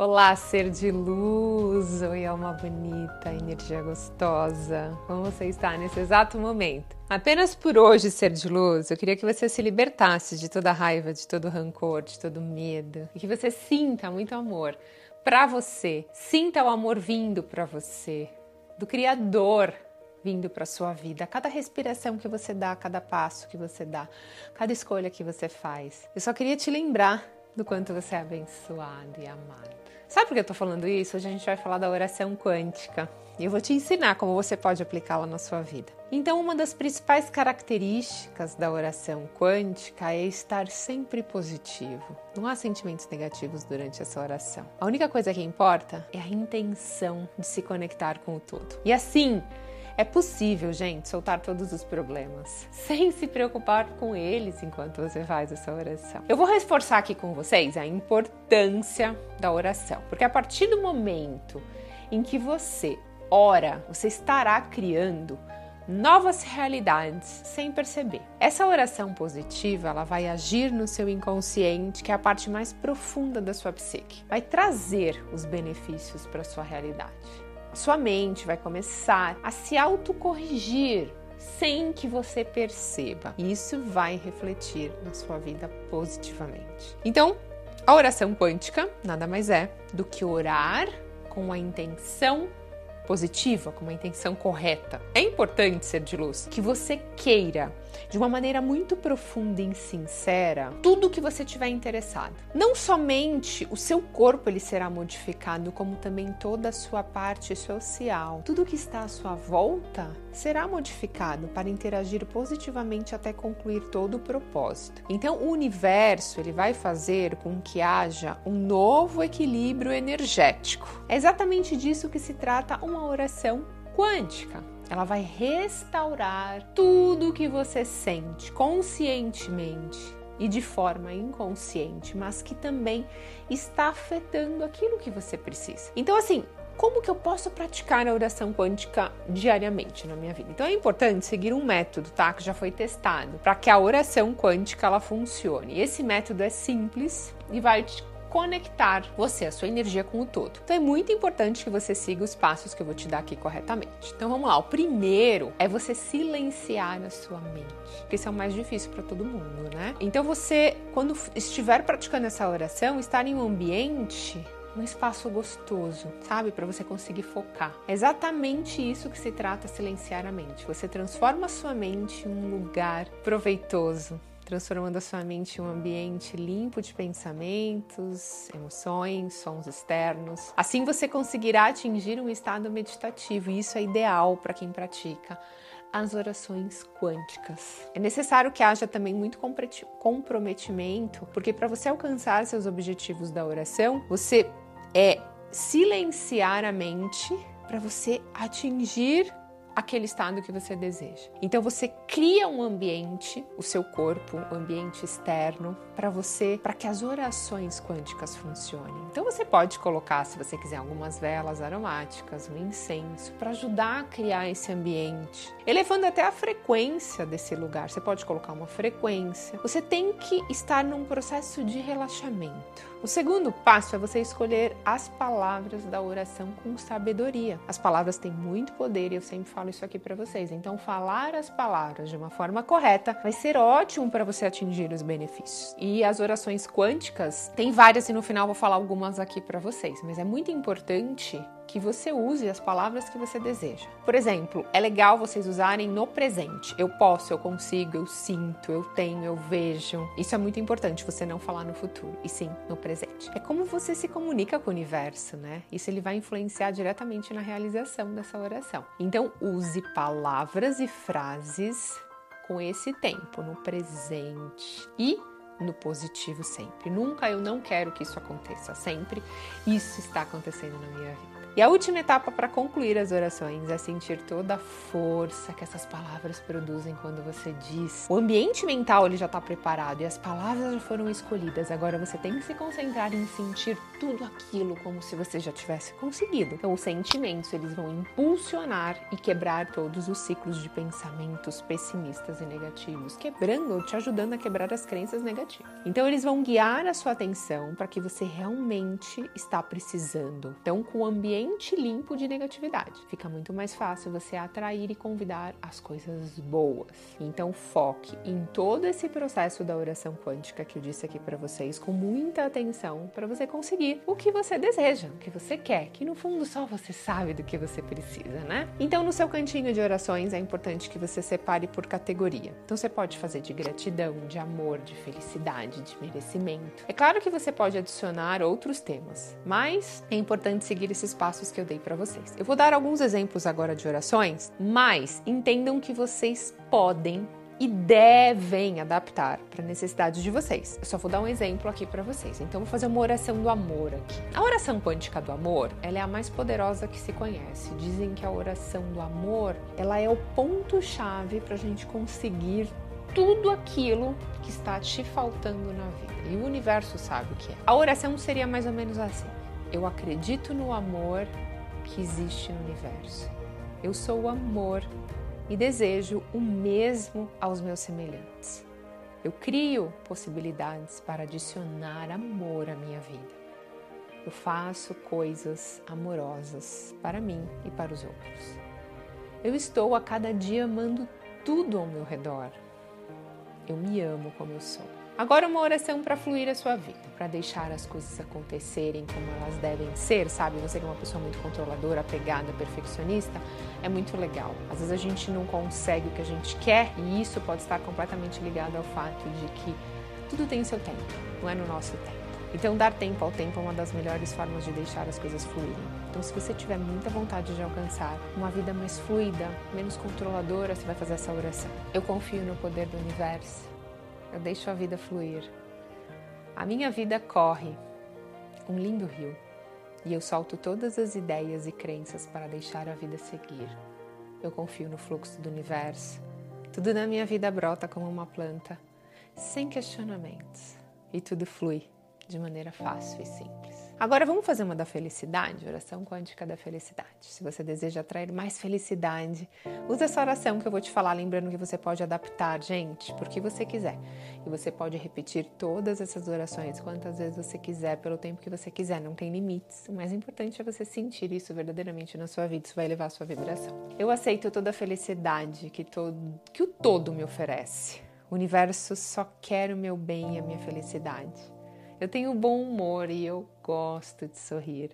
Olá, ser de luz! Oi, alma bonita, energia gostosa. Como você está nesse exato momento? Apenas por hoje, ser de luz, eu queria que você se libertasse de toda raiva, de todo rancor, de todo medo e que você sinta muito amor para você. Sinta o amor vindo para você, do Criador vindo para sua vida, cada respiração que você dá, cada passo que você dá, cada escolha que você faz. Eu só queria te lembrar do quanto você é abençoado e amado. Sabe por que eu tô falando isso? Hoje a gente vai falar da oração quântica. E eu vou te ensinar como você pode aplicá-la na sua vida. Então, uma das principais características da oração quântica é estar sempre positivo. Não há sentimentos negativos durante essa oração. A única coisa que importa é a intenção de se conectar com o todo. E assim, é possível, gente, soltar todos os problemas sem se preocupar com eles enquanto você faz essa oração. Eu vou reforçar aqui com vocês a importância da oração, porque a partir do momento em que você ora, você estará criando novas realidades sem perceber. Essa oração positiva, ela vai agir no seu inconsciente, que é a parte mais profunda da sua psique. Vai trazer os benefícios para sua realidade sua mente vai começar a se autocorrigir sem que você perceba. Isso vai refletir na sua vida positivamente. Então, a oração quântica nada mais é do que orar com a intenção positiva, com uma intenção correta. É importante ser de luz que você queira de uma maneira muito profunda e sincera tudo que você tiver interessado. Não somente o seu corpo ele será modificado, como também toda a sua parte social. Tudo que está à sua volta será modificado para interagir positivamente até concluir todo o propósito. Então, o universo ele vai fazer com que haja um novo equilíbrio energético. É exatamente disso que se trata uma oração quântica. Ela vai restaurar tudo o que você sente conscientemente e de forma inconsciente, mas que também está afetando aquilo que você precisa. Então, assim, como que eu posso praticar a oração quântica diariamente na minha vida? Então é importante seguir um método, tá? Que já foi testado para que a oração quântica ela funcione. Esse método é simples e vai te conectar você, a sua energia com o todo. Então é muito importante que você siga os passos que eu vou te dar aqui corretamente. Então vamos lá. O primeiro é você silenciar a sua mente, porque isso é o mais difícil para todo mundo, né? Então você, quando estiver praticando essa oração, estar em um ambiente um espaço gostoso, sabe? Para você conseguir focar. É exatamente isso que se trata silenciar a mente. Você transforma a sua mente em um lugar proveitoso, transformando a sua mente em um ambiente limpo de pensamentos, emoções, sons externos. Assim você conseguirá atingir um estado meditativo, e isso é ideal para quem pratica as orações quânticas. É necessário que haja também muito comprometimento, porque para você alcançar seus objetivos da oração, você é silenciar a mente para você atingir aquele estado que você deseja. Então você cria um ambiente, o seu corpo, o um ambiente externo para você, para que as orações quânticas funcionem. Então você pode colocar, se você quiser, algumas velas aromáticas, um incenso para ajudar a criar esse ambiente, elevando até a frequência desse lugar. Você pode colocar uma frequência. Você tem que estar num processo de relaxamento. O segundo passo é você escolher as palavras da oração com sabedoria. As palavras têm muito poder e eu sempre falo isso aqui para vocês. Então, falar as palavras de uma forma correta vai ser ótimo para você atingir os benefícios. E as orações quânticas, tem várias e no final vou falar algumas aqui para vocês, mas é muito importante que você use as palavras que você deseja. Por exemplo, é legal vocês usarem no presente. Eu posso, eu consigo, eu sinto, eu tenho, eu vejo. Isso é muito importante, você não falar no futuro, e sim no presente. É como você se comunica com o universo, né? Isso ele vai influenciar diretamente na realização dessa oração. Então, use palavras e frases com esse tempo no presente e no positivo sempre. Nunca eu não quero que isso aconteça, sempre isso está acontecendo na minha vida. E a última etapa para concluir as orações é sentir toda a força que essas palavras produzem quando você diz. O ambiente mental ele já está preparado e as palavras já foram escolhidas. Agora você tem que se concentrar em sentir tudo aquilo como se você já tivesse conseguido. Então os sentimentos eles vão impulsionar e quebrar todos os ciclos de pensamentos pessimistas e negativos, quebrando, te ajudando a quebrar as crenças negativas. Então eles vão guiar a sua atenção para que você realmente está precisando. Então com o ambiente ambiente limpo de negatividade. Fica muito mais fácil você atrair e convidar as coisas boas. Então foque em todo esse processo da oração quântica que eu disse aqui para vocês com muita atenção para você conseguir o que você deseja, o que você quer, que no fundo só você sabe do que você precisa, né? Então no seu cantinho de orações é importante que você separe por categoria. Então você pode fazer de gratidão, de amor, de felicidade, de merecimento. É claro que você pode adicionar outros temas, mas é importante seguir esses passos passos que eu dei para vocês. Eu vou dar alguns exemplos agora de orações, mas entendam que vocês podem e devem adaptar para a necessidade de vocês. Eu só vou dar um exemplo aqui para vocês. Então, vou fazer uma oração do amor aqui. A oração quântica do amor, ela é a mais poderosa que se conhece. Dizem que a oração do amor, ela é o ponto chave para a gente conseguir tudo aquilo que está te faltando na vida. E o universo sabe o que é. A oração seria mais ou menos assim: eu acredito no amor que existe no universo. Eu sou o amor e desejo o mesmo aos meus semelhantes. Eu crio possibilidades para adicionar amor à minha vida. Eu faço coisas amorosas para mim e para os outros. Eu estou a cada dia amando tudo ao meu redor. Eu me amo como eu sou. Agora uma oração para fluir a sua vida, para deixar as coisas acontecerem como elas devem ser, sabe? Você que é uma pessoa muito controladora, apegada, perfeccionista, é muito legal. Às vezes a gente não consegue o que a gente quer e isso pode estar completamente ligado ao fato de que tudo tem seu tempo, não é no nosso tempo. Então, dar tempo ao tempo é uma das melhores formas de deixar as coisas fluírem. Então, se você tiver muita vontade de alcançar uma vida mais fluida, menos controladora, você vai fazer essa oração. Eu confio no poder do universo eu deixo a vida fluir. A minha vida corre um lindo rio e eu solto todas as ideias e crenças para deixar a vida seguir. Eu confio no fluxo do universo. Tudo na minha vida brota como uma planta, sem questionamentos, e tudo flui de maneira fácil e simples. Agora vamos fazer uma da felicidade, oração quântica da felicidade. Se você deseja atrair mais felicidade, use essa oração que eu vou te falar, lembrando que você pode adaptar, gente, porque você quiser. E você pode repetir todas essas orações quantas vezes você quiser, pelo tempo que você quiser, não tem limites. O mais importante é você sentir isso verdadeiramente na sua vida, isso vai elevar a sua vibração. Eu aceito toda a felicidade que, todo, que o todo me oferece. O universo só quer o meu bem e a minha felicidade. Eu tenho bom humor e eu gosto de sorrir.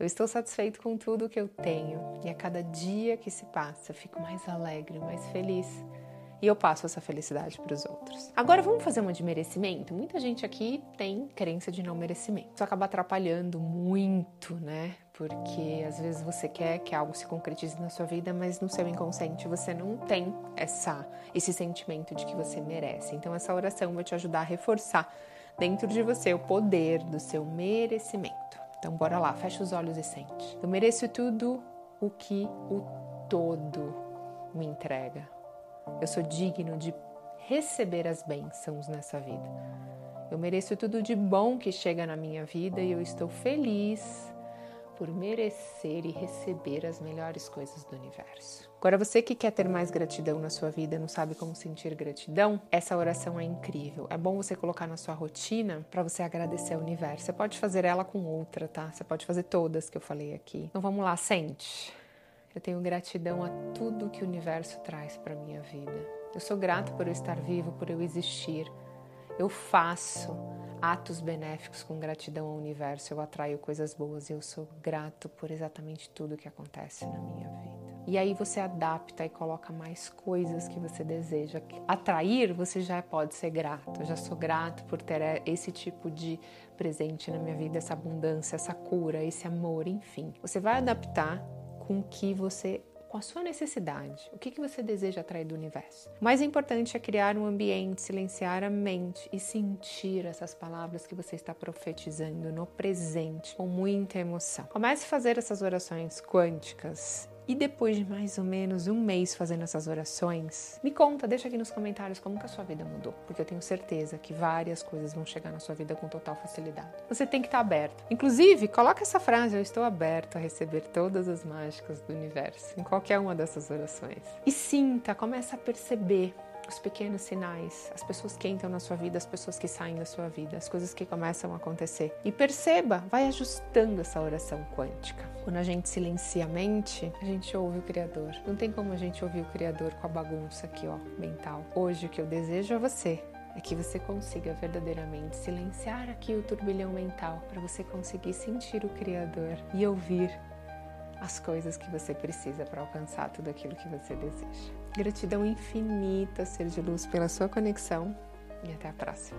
Eu estou satisfeito com tudo que eu tenho e a cada dia que se passa fico mais alegre, mais feliz e eu passo essa felicidade para os outros. Agora vamos fazer uma de merecimento? Muita gente aqui tem crença de não merecimento. Isso acaba atrapalhando muito, né? Porque às vezes você quer que algo se concretize na sua vida, mas no seu inconsciente você não tem essa esse sentimento de que você merece. Então essa oração vai te ajudar a reforçar dentro de você o poder do seu merecimento. Então, bora lá, fecha os olhos e sente. Eu mereço tudo o que o todo me entrega. Eu sou digno de receber as bênçãos nessa vida. Eu mereço tudo de bom que chega na minha vida e eu estou feliz por merecer e receber as melhores coisas do universo. Agora, você que quer ter mais gratidão na sua vida, não sabe como sentir gratidão, essa oração é incrível. É bom você colocar na sua rotina para você agradecer ao universo. Você pode fazer ela com outra, tá? Você pode fazer todas que eu falei aqui. Então vamos lá, sente. Eu tenho gratidão a tudo que o universo traz para minha vida. Eu sou grato por eu estar vivo, por eu existir. Eu faço atos benéficos com gratidão ao universo, eu atraio coisas boas e eu sou grato por exatamente tudo que acontece na minha vida. E aí você adapta e coloca mais coisas que você deseja. Atrair, você já pode ser grato. Eu já sou grato por ter esse tipo de presente na minha vida, essa abundância, essa cura, esse amor, enfim. Você vai adaptar com que você com a sua necessidade. O que, que você deseja atrair do universo? O mais importante é criar um ambiente, silenciar a mente e sentir essas palavras que você está profetizando no presente com muita emoção. Comece a fazer essas orações quânticas e depois de mais ou menos um mês fazendo essas orações, me conta, deixa aqui nos comentários como que a sua vida mudou, porque eu tenho certeza que várias coisas vão chegar na sua vida com total facilidade. Você tem que estar aberto. Inclusive, coloca essa frase: eu estou aberto a receber todas as mágicas do universo em qualquer uma dessas orações. E sinta, começa a perceber os pequenos sinais, as pessoas que entram na sua vida, as pessoas que saem da sua vida, as coisas que começam a acontecer. E perceba, vai ajustando essa oração quântica. Quando a gente silencia a mente, a gente ouve o Criador. Não tem como a gente ouvir o Criador com a bagunça aqui, ó, mental. Hoje o que eu desejo a você é que você consiga verdadeiramente silenciar aqui o turbilhão mental para você conseguir sentir o Criador e ouvir as coisas que você precisa para alcançar tudo aquilo que você deseja. Gratidão infinita, ser de luz, pela sua conexão e até a próxima.